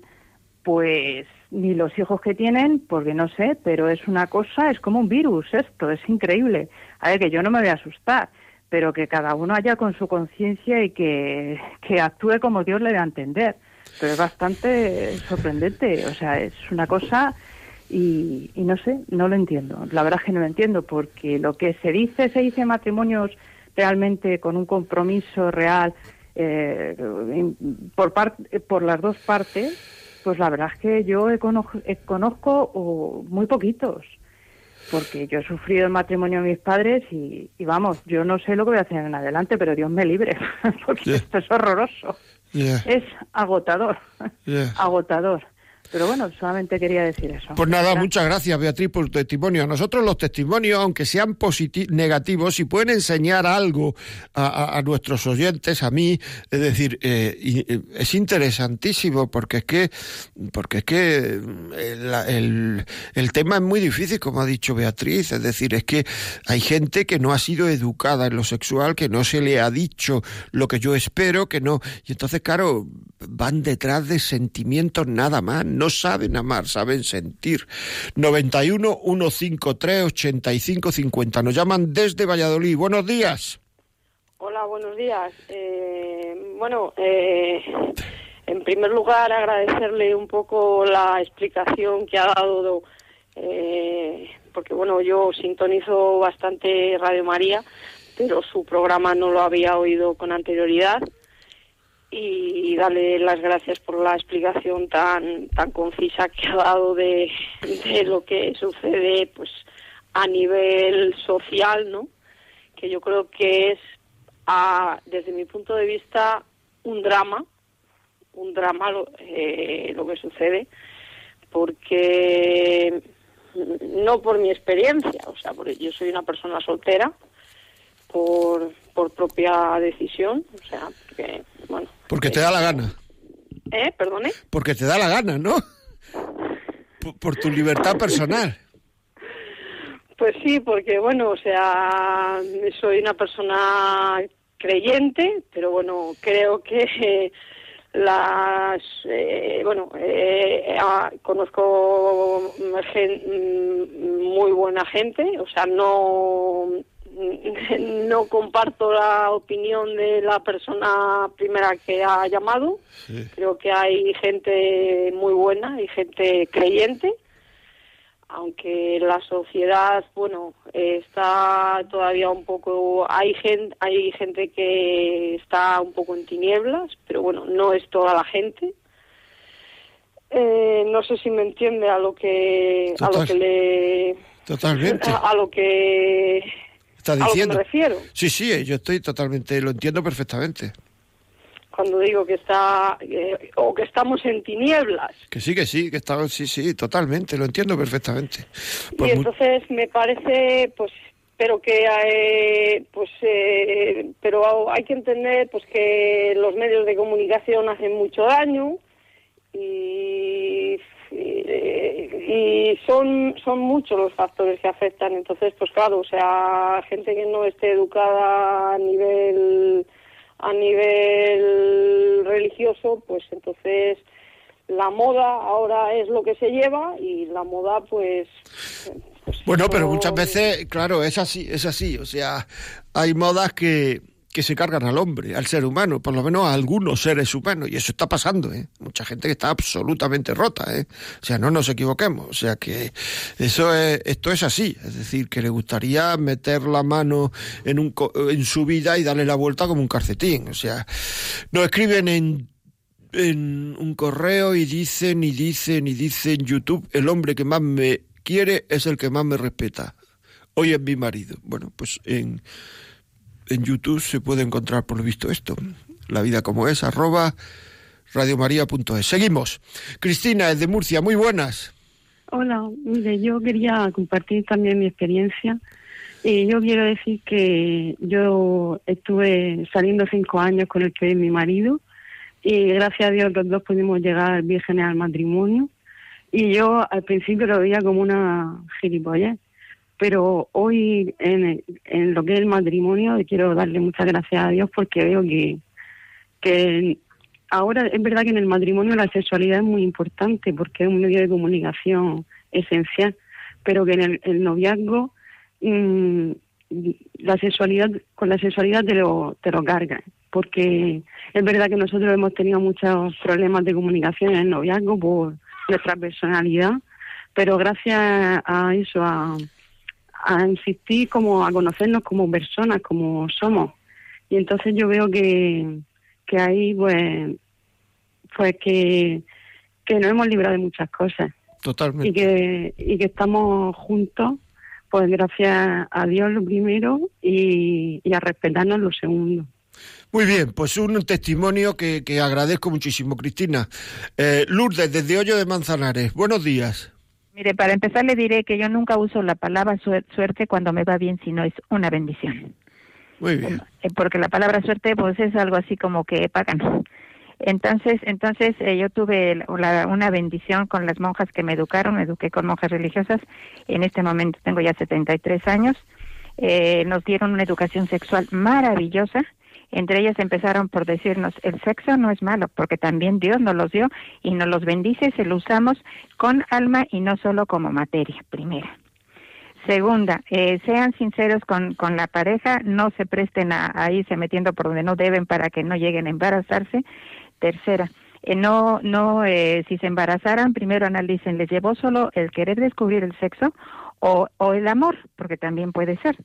pues ni los hijos que tienen porque no sé pero es una cosa es como un virus esto es increíble a ver que yo no me voy a asustar pero que cada uno haya con su conciencia y que, que actúe como Dios le dé a entender pero es bastante sorprendente o sea es una cosa y, y no sé, no lo entiendo. La verdad es que no lo entiendo porque lo que se dice, se dice matrimonios realmente con un compromiso real eh, por, par- por las dos partes, pues la verdad es que yo eh, conozco oh, muy poquitos. Porque yo he sufrido el matrimonio de mis padres y, y vamos, yo no sé lo que voy a hacer en adelante, pero Dios me libre, <laughs> porque esto es horroroso. Es agotador, agotador. Pero bueno, solamente quería decir eso. Pues nada, Gracias. muchas gracias Beatriz por tu testimonio. A nosotros los testimonios, aunque sean negativos, si pueden enseñar algo a, a- a nuestros oyentes, a mí, es decir, eh, y- eh, es interesantísimo porque es que, porque es que eh, el, el tema es muy difícil, como ha dicho Beatriz, es decir, es que hay gente que no ha sido educada en lo sexual, que no se le ha dicho lo que yo espero, que no, y entonces, claro, van detrás de sentimientos nada más, no saben amar, saben sentir. 91 153 85 50. Nos llaman desde Valladolid. Buenos días. Hola, buenos días. Eh, bueno, eh, en primer lugar agradecerle un poco la explicación que ha dado, eh, porque bueno, yo sintonizo bastante Radio María, pero su programa no lo había oído con anterioridad y darle las gracias por la explicación tan tan concisa que ha dado de, de lo que sucede pues a nivel social, ¿no? Que yo creo que es a, desde mi punto de vista un drama, un drama lo, eh, lo que sucede, porque no por mi experiencia, o sea, porque yo soy una persona soltera por, por propia decisión, o sea, porque, bueno. Porque te da la gana. ¿Eh? Perdone. Porque te da la gana, ¿no? Por, por tu libertad personal. Pues sí, porque bueno, o sea, soy una persona creyente, pero bueno, creo que las, eh, bueno, eh, ah, conozco gen- muy buena gente, o sea, no <laughs> no comparto la opinión de la persona primera que ha llamado. Creo que hay gente muy buena y gente creyente aunque la sociedad, bueno, está todavía un poco, hay gente, hay gente que está un poco en tinieblas, pero bueno, no es toda la gente. Eh, no sé si me entiende a lo que, a lo que le, Totalmente. a, <laughs> a lo que, Está a lo que diciendo. me refiero. Sí, sí, yo estoy totalmente, lo entiendo perfectamente. Cuando digo que está, eh, o que estamos en tinieblas. Que sí, que sí, que está, sí, sí, totalmente, lo entiendo perfectamente. Pues y entonces me parece pues pero que eh, pues eh, pero hay que entender pues que los medios de comunicación hacen mucho daño y, y son son muchos los factores que afectan entonces pues claro o sea gente que no esté educada a nivel a nivel religioso pues entonces la moda ahora es lo que se lleva y la moda pues, pues Bueno, pero muchas veces, claro, es así, es así. O sea, hay modas que, que se cargan al hombre, al ser humano, por lo menos a algunos seres humanos, y eso está pasando, ¿eh? Mucha gente que está absolutamente rota, ¿eh? O sea, no nos equivoquemos, o sea que eso es, esto es así, es decir, que le gustaría meter la mano en, un, en su vida y darle la vuelta como un calcetín, o sea, nos escriben en en un correo y dicen y dicen y dicen YouTube, el hombre que más me quiere es el que más me respeta. Hoy es mi marido. Bueno, pues en, en YouTube se puede encontrar por lo visto esto. La vida como es, arroba radiomaria.es. Seguimos. Cristina, es de Murcia, muy buenas. Hola, mire, yo quería compartir también mi experiencia. Y yo quiero decir que yo estuve saliendo cinco años con el que es mi marido y gracias a Dios los dos pudimos llegar vírgenes al matrimonio. Y yo al principio lo veía como una gilipollez, pero hoy en, en lo que es el matrimonio quiero darle muchas gracias a Dios porque veo que, que ahora es verdad que en el matrimonio la sexualidad es muy importante porque es un medio de comunicación esencial, pero que en el, el noviazgo mm, la sexualidad con la sexualidad te lo te lo carga porque es verdad que nosotros hemos tenido muchos problemas de comunicación en el noviazgo por nuestra personalidad pero gracias a eso a, a insistir como a conocernos como personas como somos y entonces yo veo que que ahí pues pues que que nos hemos librado de muchas cosas Totalmente. y que y que estamos juntos pues gracias a Dios lo primero y, y a respetarnos lo segundo Muy bien, pues un testimonio que, que agradezco muchísimo, Cristina. Eh, Lourdes, desde Hoyo de Manzanares, buenos días. Mire, para empezar le diré que yo nunca uso la palabra suer- suerte cuando me va bien, sino es una bendición. Muy bien. Eh, Porque la palabra suerte pues es algo así como que pagan. Entonces, entonces eh, yo tuve la- la- una bendición con las monjas que me educaron, me eduqué con monjas religiosas. En este momento tengo ya 73 años. Eh, nos dieron una educación sexual maravillosa. Entre ellas empezaron por decirnos, el sexo no es malo, porque también Dios nos los dio y nos los bendice, se lo usamos con alma y no solo como materia, primera. Segunda, eh, sean sinceros con, con la pareja, no se presten a, irse metiendo por donde no deben para que no lleguen a embarazarse. Tercera, eh, no, no, eh, si se embarazaran, primero analicen, ¿les llevó solo el querer descubrir el sexo o, o el amor? Porque también puede ser.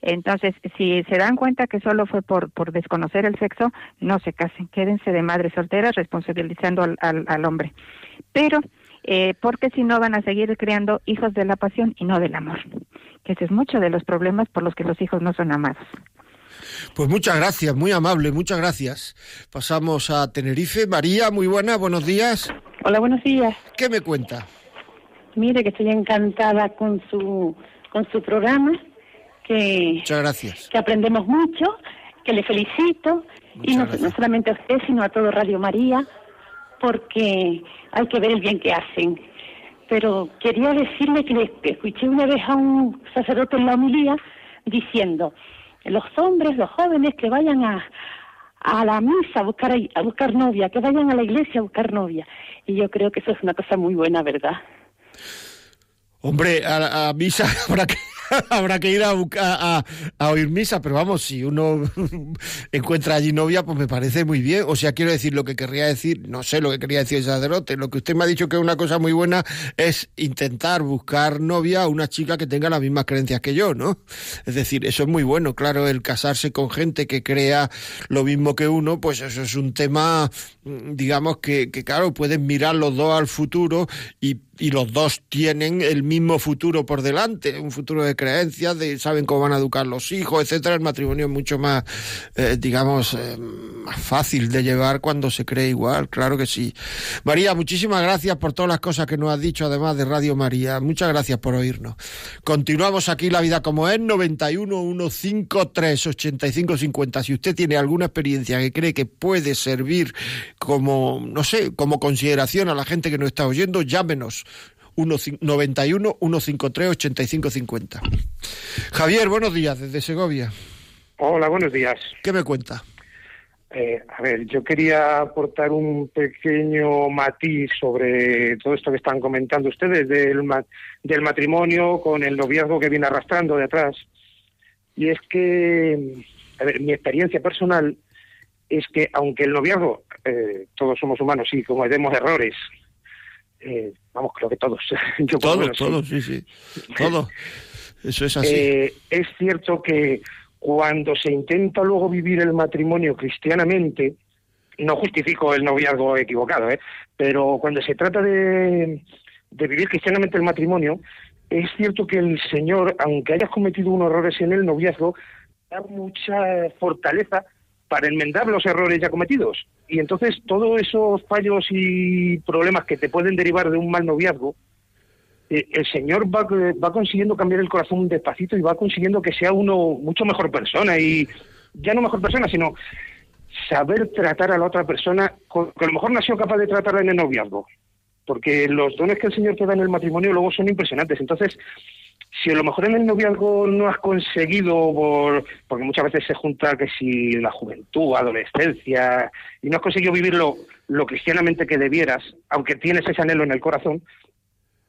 Entonces, si se dan cuenta que solo fue por, por desconocer el sexo, no se casen, quédense de madres solteras responsabilizando al, al, al hombre. Pero, eh, porque si no van a seguir creando hijos de la pasión y no del amor, que ese es mucho de los problemas por los que los hijos no son amados. Pues muchas gracias, muy amable, muchas gracias. Pasamos a Tenerife. María, muy buena, buenos días. Hola, buenos días. ¿Qué me cuenta? Mire que estoy encantada con su con su programa, que, Muchas gracias. que aprendemos mucho, que le felicito, y no, solamente a usted, sino a todo Radio María, porque hay que ver el bien que hacen. Pero quería decirle que, le- escuché una vez a un sacerdote en la homilía diciendo, los hombres, los jóvenes que vayan a, a la misa a buscar, a buscar novia, que vayan a la iglesia a buscar novia. Y yo creo que eso es una cosa muy buena, ¿verdad? Hombre, a, a misa <laughs> habrá que, <laughs> habrá que ir a, a, a oír misa, pero vamos, si uno <laughs> encuentra allí novia, pues me parece muy bien. O sea, quiero decir lo que querría decir, no sé lo que quería decir el sacerdote. Lo que usted me ha dicho que es una cosa muy buena es intentar buscar novia a una chica que tenga las mismas creencias que yo, ¿no? Es decir, eso es muy bueno. Claro, el casarse con gente que crea lo mismo que uno, pues eso es un tema, mm, digamos, que, que claro, pueden mirar los dos al futuro y y los dos tienen el mismo futuro por delante, un futuro de creencias, de saben cómo van a educar los hijos, etcétera. El matrimonio es mucho más, eh, digamos, eh, más fácil de llevar cuando se cree igual, claro que sí. María, muchísimas gracias por todas las cosas que nos has dicho, además de Radio María. Muchas gracias por oírnos. Continuamos aquí La Vida como es, 91 153 85 50. Si usted tiene alguna experiencia que cree que puede servir como, no sé, como consideración a la gente que nos está oyendo, llámenos. 1 91 153 85 50. Javier, buenos días desde Segovia. Hola, buenos días. ¿Qué me cuenta? Eh, a ver, yo quería aportar un pequeño matiz sobre todo esto que están comentando ustedes del, ma- del matrimonio con el noviazgo que viene arrastrando de atrás. Y es que, a ver, mi experiencia personal es que aunque el noviazgo, eh, todos somos humanos y cometemos errores, eh, vamos, creo que todos. <laughs> yo Todos, todos, sí, sí. Todos. Eso es así. Eh, es cierto que cuando se intenta luego vivir el matrimonio cristianamente, no justifico el noviazgo equivocado, ¿eh? pero cuando se trata de, de vivir cristianamente el matrimonio, es cierto que el Señor, aunque hayas cometido unos errores en el noviazgo, da mucha fortaleza para enmendar los errores ya cometidos. Y entonces todos esos fallos y problemas que te pueden derivar de un mal noviazgo, eh, el Señor va, va consiguiendo cambiar el corazón despacito y va consiguiendo que sea uno mucho mejor persona y ya no mejor persona, sino saber tratar a la otra persona que a lo mejor no ha sido capaz de tratarla en el noviazgo. Porque los dones que el Señor te da en el matrimonio luego son impresionantes. Entonces, si a lo mejor en el noviazgo no has conseguido, por, porque muchas veces se junta que si la juventud, adolescencia, y no has conseguido vivir lo, lo cristianamente que debieras, aunque tienes ese anhelo en el corazón,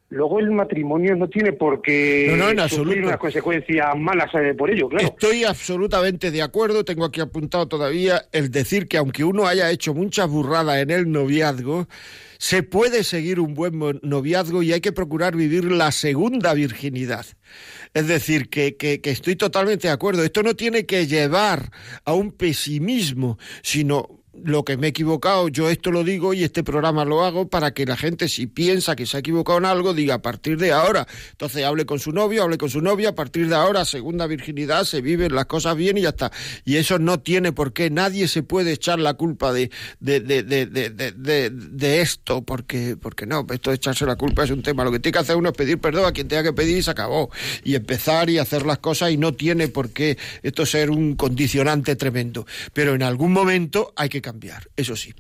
luego el matrimonio no tiene por qué No, no, en sufrir absoluto. unas consecuencias malas por ello, claro. Estoy absolutamente de acuerdo. Tengo aquí apuntado todavía el decir que aunque uno haya hecho muchas burradas en el noviazgo, se puede seguir un buen noviazgo y hay que procurar vivir la segunda virginidad. Es decir, que, que, que estoy totalmente de acuerdo. Esto no tiene que llevar a un pesimismo, sino lo que me he equivocado, yo esto lo digo y este programa lo hago para que la gente si piensa que se ha equivocado en algo, diga a partir de ahora. Entonces hable con su novio, hable con su novia, a partir de ahora, segunda virginidad, se viven las cosas bien y ya está. Y eso no tiene por qué, nadie se puede echar la culpa de, de, de, de, esto, porque, porque no, esto de echarse la culpa es un tema. Lo que tiene que hacer uno es pedir perdón a quien tenga que pedir y se acabó. Y empezar y hacer las cosas y no tiene por qué esto ser un condicionante tremendo. Pero en algún momento hay que cambiar, eso sí.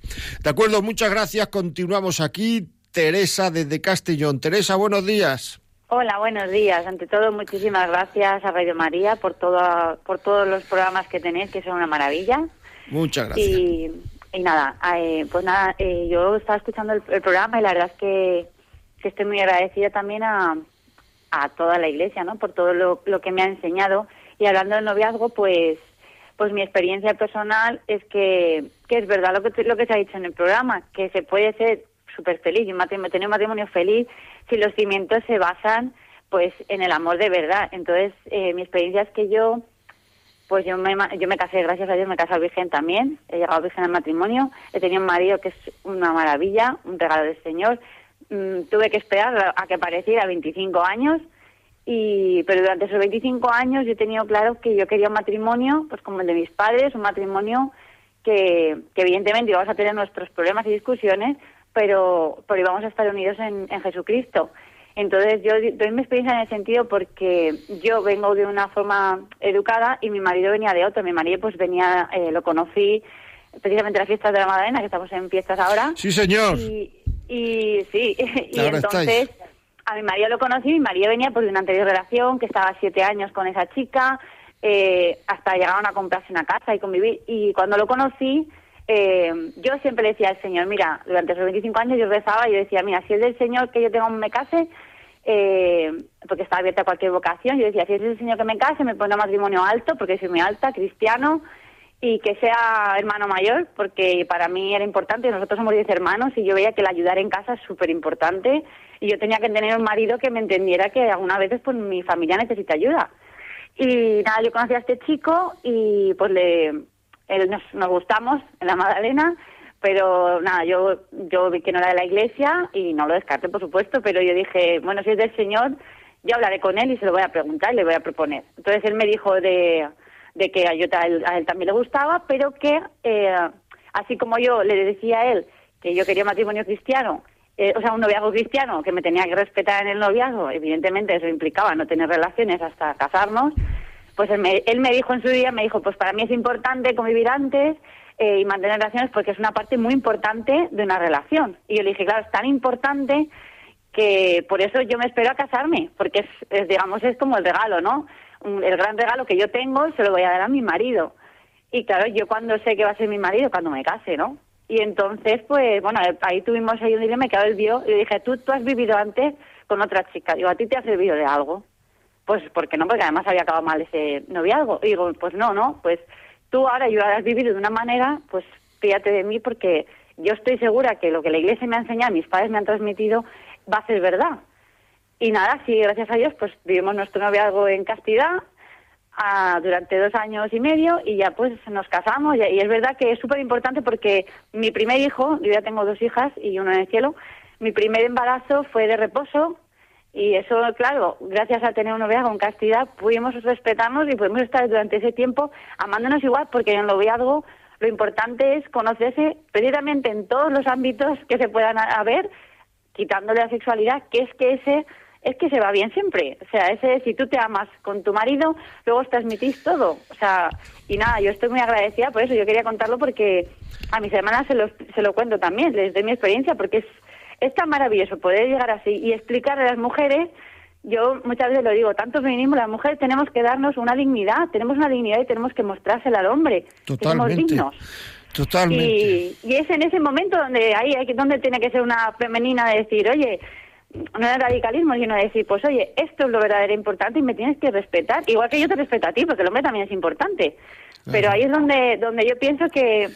De acuerdo, muchas gracias. Continuamos aquí. Teresa desde Castellón. Teresa, buenos días. Hola, buenos días. Ante todo, muchísimas gracias a Radio María por todo, por todos los programas que tenéis, que son una maravilla. Muchas gracias. Y, y nada, eh, pues nada, eh, yo estaba escuchando el, el programa y la verdad es que, que estoy muy agradecida también a, a toda la Iglesia, ¿no? Por todo lo, lo que me ha enseñado. Y hablando del noviazgo, pues pues mi experiencia personal es que, que es verdad lo que, lo que se ha dicho en el programa, que se puede ser súper feliz y matrimonio, tener un matrimonio feliz si los cimientos se basan pues en el amor de verdad. Entonces, eh, mi experiencia es que yo pues yo me, yo me casé, gracias a Dios, me he casado virgen también. He llegado virgen al matrimonio. He tenido un marido que es una maravilla, un regalo del Señor. Mm, tuve que esperar a que apareciera 25 años. Y, pero durante esos 25 años yo he tenido claro que yo quería un matrimonio, pues como el de mis padres, un matrimonio que, que evidentemente íbamos a tener nuestros problemas y discusiones, pero, pero íbamos a estar unidos en, en Jesucristo. Entonces yo doy mi experiencia en el sentido porque yo vengo de una forma educada y mi marido venía de otra. Mi marido pues venía, eh, lo conocí precisamente en las fiestas de la Magdalena, que estamos en fiestas ahora. Sí, señor. Y, y sí, <laughs> y Ahora entonces estáis. a mi marido lo conocí, mi marido venía pues de una anterior relación, que estaba siete años con esa chica, eh, hasta llegaron a comprarse una casa y convivir. Y cuando lo conocí, eh, yo siempre le decía al Señor, mira, durante esos 25 años yo rezaba y yo decía, mira, si es del Señor que yo tengo me case, eh, porque está abierta a cualquier vocación, yo decía, si es del Señor que me case, me pone matrimonio alto, porque soy muy alta, cristiano, y que sea hermano mayor, porque para mí era importante, nosotros somos 10 hermanos y yo veía que el ayudar en casa es súper importante y yo tenía que tener un marido que me entendiera que algunas veces pues mi familia necesita ayuda. Y nada, yo conocí a este chico y pues le, él nos, nos gustamos en la Magdalena, pero nada, yo, yo vi que no era de la iglesia y no lo descarté, por supuesto, pero yo dije, bueno, si es del Señor, yo hablaré con él y se lo voy a preguntar y le voy a proponer. Entonces él me dijo de, de que a, yo, a, él, a él también le gustaba, pero que eh, así como yo le decía a él que yo quería matrimonio cristiano, eh, o sea, un noviazgo cristiano, que me tenía que respetar en el noviazgo, evidentemente eso implicaba no tener relaciones hasta casarnos, pues él me, él me dijo en su día, me dijo, pues para mí es importante convivir antes eh, y mantener relaciones porque es una parte muy importante de una relación. Y yo le dije, claro, es tan importante que por eso yo me espero a casarme, porque es, es, digamos, es como el regalo, ¿no? El gran regalo que yo tengo se lo voy a dar a mi marido. Y claro, yo cuando sé que va a ser mi marido, cuando me case, ¿no? Y entonces, pues, bueno, ahí tuvimos ahí un me quedó el vio y le dije, ¿tú, tú has vivido antes con otra chica. Digo, ¿a ti te ha servido de algo? Pues, porque no? Porque además había acabado mal ese noviazgo. Y digo, pues no, no, pues tú ahora yo has vivido de una manera, pues fíjate de mí porque yo estoy segura que lo que la iglesia me ha enseñado, mis padres me han transmitido, va a ser verdad. Y nada, sí, gracias a Dios, pues vivimos nuestro noviazgo en castidad durante dos años y medio y ya pues nos casamos. Y, y es verdad que es súper importante porque mi primer hijo, yo ya tengo dos hijas y uno en el cielo, mi primer embarazo fue de reposo y eso, claro, gracias a tener un noviazgo en castidad pudimos respetarnos y pudimos estar durante ese tiempo amándonos igual porque en el noviazgo lo importante es conocerse precisamente en todos los ámbitos que se puedan haber, quitándole la sexualidad, que es que ese es que se va bien siempre. O sea, ese si tú te amas con tu marido, luego os transmitís todo. O sea, y nada, yo estoy muy agradecida por eso. Yo quería contarlo porque a mis hermanas se lo, se lo cuento también, les doy mi experiencia, porque es, es tan maravilloso poder llegar así y explicar a las mujeres. Yo muchas veces lo digo, tanto feminismo, las mujeres tenemos que darnos una dignidad, tenemos una dignidad y tenemos que mostrársela al hombre, que somos Totalmente. dignos. Totalmente. Y, y es en ese momento donde ahí hay que- donde tiene que ser una femenina de decir, oye, no es radicalismo, sino de decir, pues oye, esto es lo verdaderamente importante y me tienes que respetar, igual que yo te respeto a ti, porque el hombre también es importante. Pero ahí es donde, donde yo pienso que,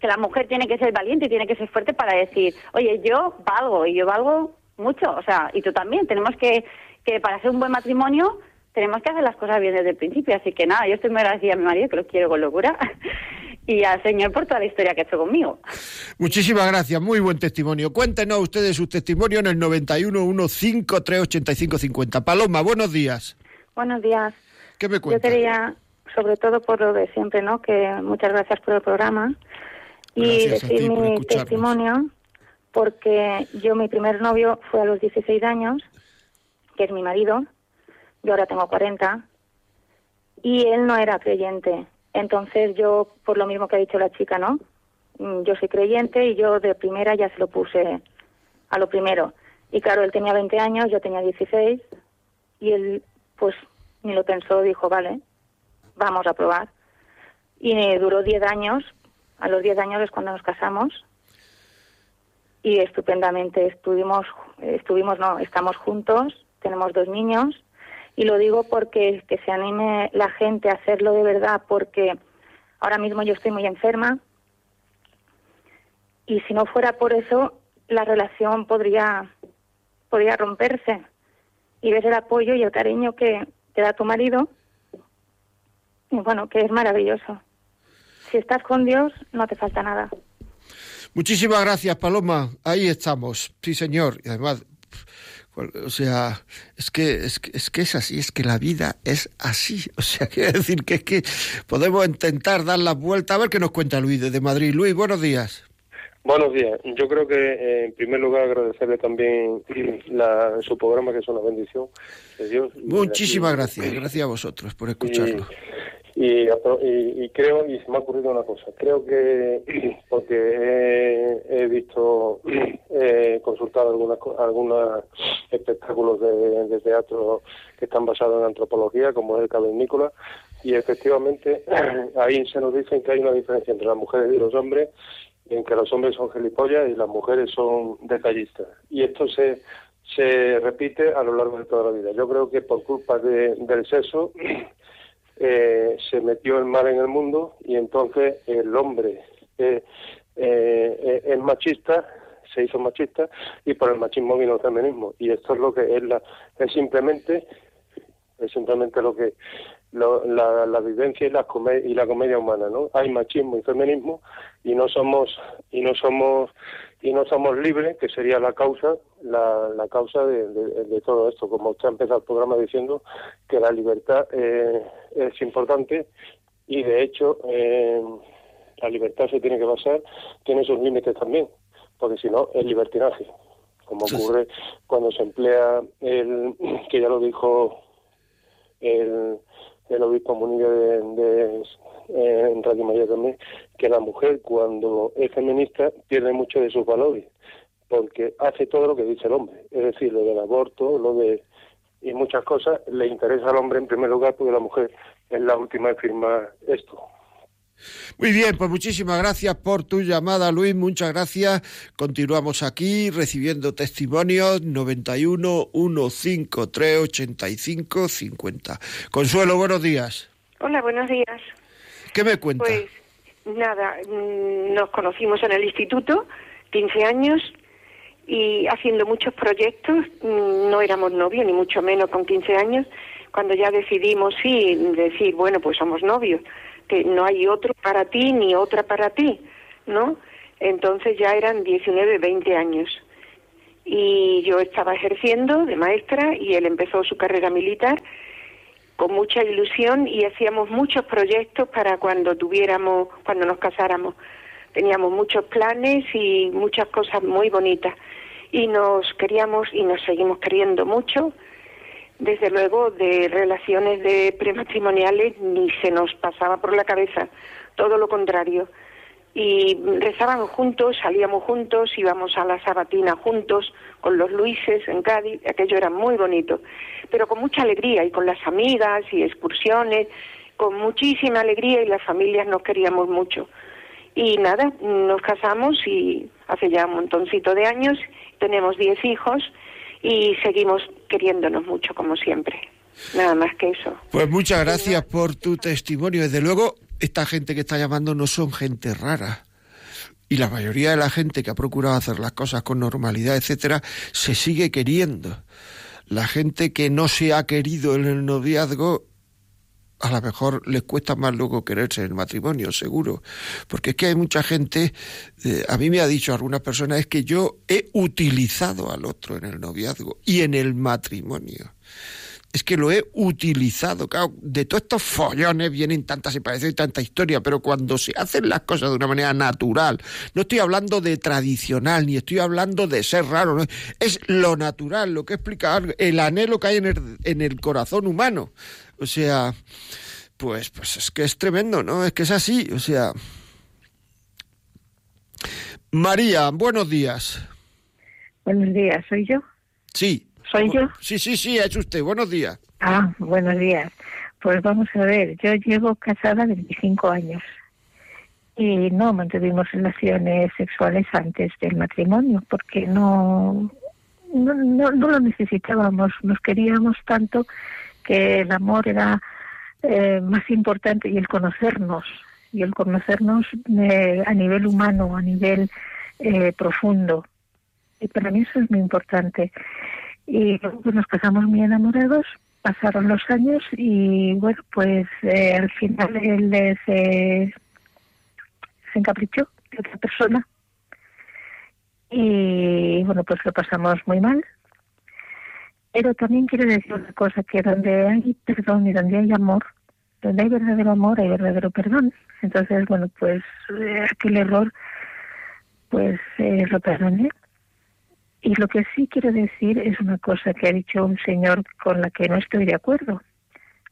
que la mujer tiene que ser valiente y tiene que ser fuerte para decir, oye, yo valgo y yo valgo mucho, o sea, y tú también. Tenemos que, que para hacer un buen matrimonio, tenemos que hacer las cosas bien desde el principio. Así que nada, yo estoy muy agradecida a mi marido, que lo quiero con locura. <laughs> y al Señor por toda la historia que ha hecho conmigo. Muchísimas gracias, muy buen testimonio. Cuéntenos ustedes su testimonio en el 91 50. Paloma, buenos días. Buenos días. ¿Qué me Yo quería, sobre todo por lo de siempre, ¿no? Que muchas gracias por el programa y Gracias decir mi testimonio, porque yo mi primer novio fue a los 16 años, que es mi marido. Yo ahora tengo 40 y él no era creyente. Entonces yo, por lo mismo que ha dicho la chica, ¿no? Mm, Yo soy creyente y yo de primera ya se lo puse a lo primero. Y claro, él tenía 20 años, yo tenía 16 y él pues ni lo pensó, dijo, vale, vamos a probar. Y duró 10 años, a los 10 años es cuando nos casamos y estupendamente estuvimos, estuvimos, no, estamos juntos, tenemos dos niños y lo digo porque que se anime la gente a hacerlo de verdad porque ahora mismo yo estoy muy enferma y si no fuera por eso la relación podría podría romperse y ves el apoyo y el cariño que te da tu marido y bueno que es maravilloso si estás con Dios no te falta nada Muchísimas gracias, Paloma. Ahí estamos. Sí, señor. Y además, o sea, es que, es que es que es así, es que la vida es así. <laughs> O sea, quiere decir que es que podemos intentar dar la vuelta. A ver qué nos cuenta Luis desde Madrid. Luis, buenos días. Buenos días. Yo creo que, eh, en primer lugar, agradecerle también la, su programa, que es una bendición de Dios. Muchísimas gracias. Gracias a vosotros por escucharnos. Y, apro- y- y creo, y se me ha ocurrido una cosa, creo que, <clears throat> porque he, visto, <clears throat> he consultado algunas, algunos espectáculos de, de teatro que están basados en antropología, como es el cavernícola, y efectivamente <clears throat> ahí se nos dicen que hay una diferencia entre las mujeres y los hombres, en que los hombres son gilipollas y las mujeres son detallistas. Y esto se, se repite a lo largo de toda la vida. Yo creo que por culpa de- del sexo eh, se metió el mal en el mundo y entonces el hombre eh, eh, eh, es machista, se hizo machista y por el machismo vino el feminismo. Y esto es lo que es, la, es simplemente es simplemente lo que lo- la, la vivencia y la come- y la comedia humana no hay machismo y feminismo y no somos y no somos y no somos libres que sería la causa la, la causa de, de- de todo esto. Como usted ha empezado el programa diciendo que la libertad eh, es importante y de hecho eh, la libertad se tiene que basar tiene sus límites también porque si no es libertinaje. Como ocurre cuando se emplea el que ya lo dijo el, el obispo Munilla de, de- eh, en Radio María también, que la mujer cuando es feminista pierde mucho de sus valores, porque hace todo lo que dice el hombre, es decir, lo del aborto, lo de y muchas cosas le interesa al hombre en primer lugar porque la mujer es la última en firmar esto. Muy bien, pues muchísimas gracias por tu llamada, Luis. Muchas gracias. Continuamos aquí recibiendo testimonios 91 153 85 50. Consuelo, buenos días. Hola, buenos días. ¿Qué me cuenta? Pues nada, mm, nos conocimos en el instituto, 15 años, y haciendo muchos proyectos, mm, no éramos novios, ni mucho menos con 15 años, cuando ya decidimos sí, decir, bueno, pues somos novios, que no hay otro para ti ni otra para ti, ¿no? Entonces ya eran 19, 20 años. Y yo estaba ejerciendo de maestra y él empezó su carrera militar con mucha ilusión y hacíamos muchos proyectos para cuando tuviéramos, cuando nos casáramos. Teníamos muchos planes y muchas cosas muy bonitas. Y nos queríamos y nos seguimos queriendo mucho. Desde luego, de relaciones de prematrimoniales ni se nos pasaba por la cabeza, todo lo contrario. Y rezábamos juntos, salíamos juntos, íbamos a la sabatina juntos, con los Luises en Cádiz, aquello era muy bonito, pero con mucha alegría y con las amigas y excursiones, con muchísima alegría y las familias nos queríamos mucho. Y nada, nos casamos y hace ya un montoncito de años, tenemos diez hijos y seguimos queriéndonos mucho como siempre. Nada más que eso. Pues muchas gracias por tu testimonio. Desde luego, esta gente que está llamando no son gente rara. Y la mayoría de la gente que ha procurado hacer las cosas con normalidad, etcétera, se sigue queriendo. La gente que no se ha querido en el noviazgo a lo mejor les cuesta más luego quererse en el matrimonio, seguro. Porque es que hay mucha gente, eh, a mí me ha dicho algunas personas, es que yo he utilizado al otro en el noviazgo y en el matrimonio. Es que lo he utilizado. Claro, de todos estos follones vienen tantas separaciones y tanta historia, pero cuando se hacen las cosas de una manera natural, no estoy hablando de tradicional, ni estoy hablando de ser raro, ¿no? es lo natural, lo que explica el anhelo que hay en el, en el corazón humano. O sea, pues, pues es que es tremendo, ¿no? Es que es así, o sea. María, buenos días. Buenos días, ¿soy yo? Sí. ¿Soy yo? Sí, sí, sí, es usted. Buenos días. Ah, buenos días. Pues vamos a ver, yo llevo casada 25 años y no mantuvimos relaciones sexuales antes del matrimonio porque no, no, no, no lo necesitábamos, nos queríamos tanto que el amor era eh, más importante y el conocernos, y el conocernos eh, a nivel humano, a nivel eh, profundo. Y para mí eso es muy importante. Y luego nos casamos muy enamorados, pasaron los años y bueno, pues al final él se, se encaprichó de otra persona. Y bueno, pues lo pasamos muy mal, pero también quiero decir una cosa, que donde hay perdón y donde hay amor, donde hay verdadero amor hay verdadero perdón. Entonces, bueno, pues eh, aquel error, pues eh, lo perdoné. Y lo que sí quiero decir es una cosa que ha dicho un señor con la que no estoy de acuerdo.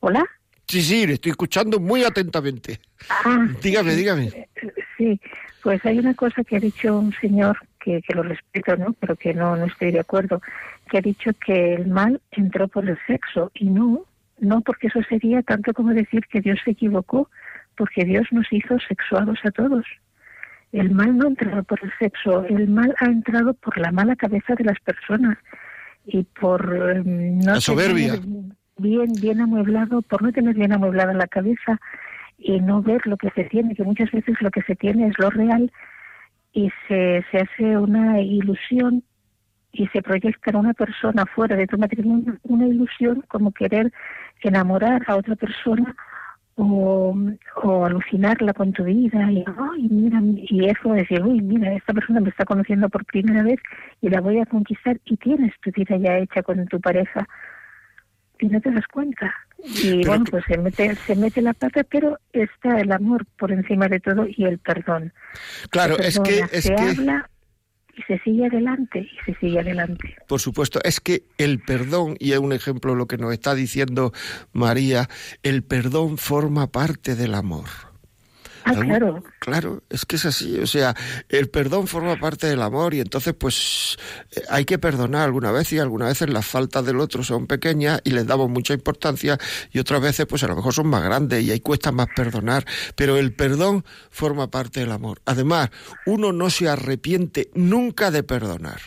¿Hola? Sí, sí, le estoy escuchando muy atentamente. Ah, dígame, dígame. Sí, pues hay una cosa que ha dicho un señor que, que lo respeto, ¿no? Pero que no, no estoy de acuerdo que ha dicho que el mal entró por el sexo y no, no porque eso sería tanto como decir que Dios se equivocó, porque Dios nos hizo sexuados a todos. El mal no ha entrado por el sexo, el mal ha entrado por la mala cabeza de las personas y por em, no la soberbia. bien bien amueblado, por no tener bien amueblada la cabeza y no ver lo que se tiene, que muchas veces lo que se tiene es lo real y se, se hace una ilusión y se proyecta en una persona fuera de tu matrimonio una ilusión como querer enamorar a otra persona o, o alucinarla con tu vida y, ay, mira, y eso decir, uy, mira, esta persona me está conociendo por primera vez y la voy a conquistar y tienes tu vida ya hecha con tu pareja y no te das cuenta. Y bueno, pues se mete, se mete la pata, pero está el amor por encima de todo y el perdón. Claro, es que... Es se que... habla y se sigue adelante y se sigue adelante. Por supuesto, es que el perdón, y es un ejemplo lo que nos está diciendo María, el perdón forma parte del amor. Ah, claro. Claro, es que es así. O sea, el perdón forma parte del amor y entonces pues eh, hay que perdonar alguna vez y algunas veces las faltas del otro son pequeñas y les damos mucha importancia y otras veces pues a lo mejor son más grandes y ahí cuesta más perdonar. Pero el perdón forma parte del amor. Además, uno no se arrepiente nunca de perdonar.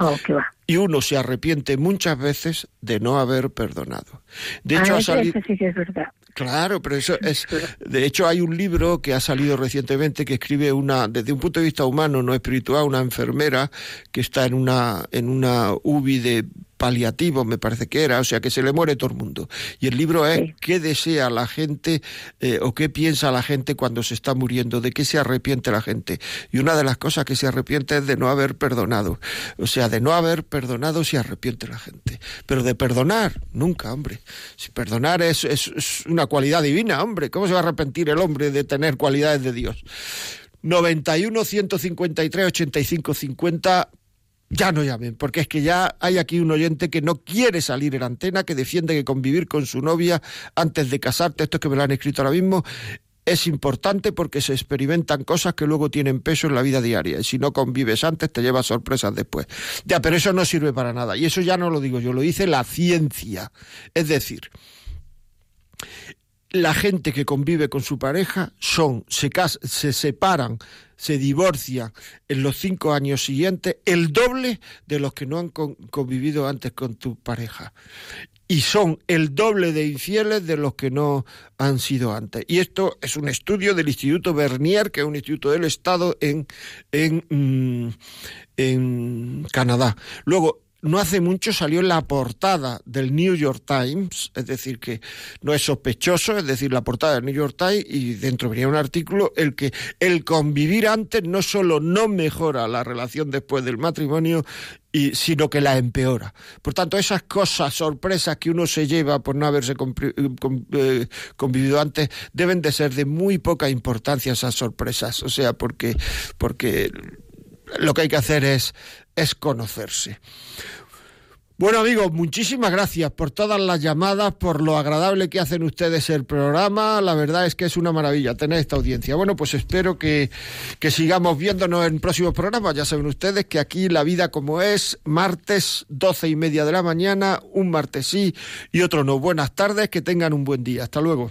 Oh, qué va. Y uno se arrepiente muchas veces de no haber perdonado. De Ah, hecho, ha eso- salido... eso sí que es verdad. Claro, pero eso es. De hecho, hay un libro que ha salido recientemente que escribe una, desde un punto de vista humano, no espiritual, una enfermera que está en una en una UBI de paliativos, me parece que era, o sea que se le muere todo el mundo. Y el libro es qué desea la gente eh, o qué piensa la gente cuando se está muriendo, de qué se arrepiente la gente. Y una de las cosas que se arrepiente es de no haber perdonado. O sea, de no haber perdonado se arrepiente la gente. Pero de perdonar, nunca, hombre. Si perdonar es, es, es una cualidad divina, hombre. ¿Cómo se va a arrepentir el hombre de tener cualidades de Dios? 91 153 85 50 ya no llamen, porque es que ya hay aquí un oyente que no quiere salir en antena, que defiende que convivir con su novia antes de casarte, esto es que me lo han escrito ahora mismo, es importante porque se experimentan cosas que luego tienen peso en la vida diaria. Y si no convives antes, te llevas sorpresas después. Ya, pero eso no sirve para nada. Y eso ya no lo digo yo, lo dice la ciencia. Es decir, la gente que convive con su pareja son, se, se separan, se divorcian en los cinco años siguientes el doble de los que no han con- convivido antes con tu pareja. Y son el doble de infieles de los que no han sido antes. Y esto es un estudio del Instituto Bernier, que es un instituto del Estado en, en, mm, en Canadá. Luego, no hace mucho salió en la portada del New York Times, es decir, que no es sospechoso, es decir, la portada del New York Times y dentro venía un artículo el que el convivir antes no solo no mejora la relación después del matrimonio, y, sino que la empeora. Por tanto, esas cosas, sorpresas que uno se lleva por no haberse eh, convivido antes, deben de ser de muy poca importancia esas sorpresas. O sea, porque, porque lo que hay que hacer es, es conocerse. Bueno amigos, muchísimas gracias por todas las llamadas, por lo agradable que hacen ustedes el programa. La verdad es que es una maravilla tener esta audiencia. Bueno, pues espero que, que sigamos viéndonos en próximos programas. Ya saben ustedes que aquí la vida como es, martes doce y media de la mañana, un martes sí y otro no. Buenas tardes, que tengan un buen día. Hasta luego.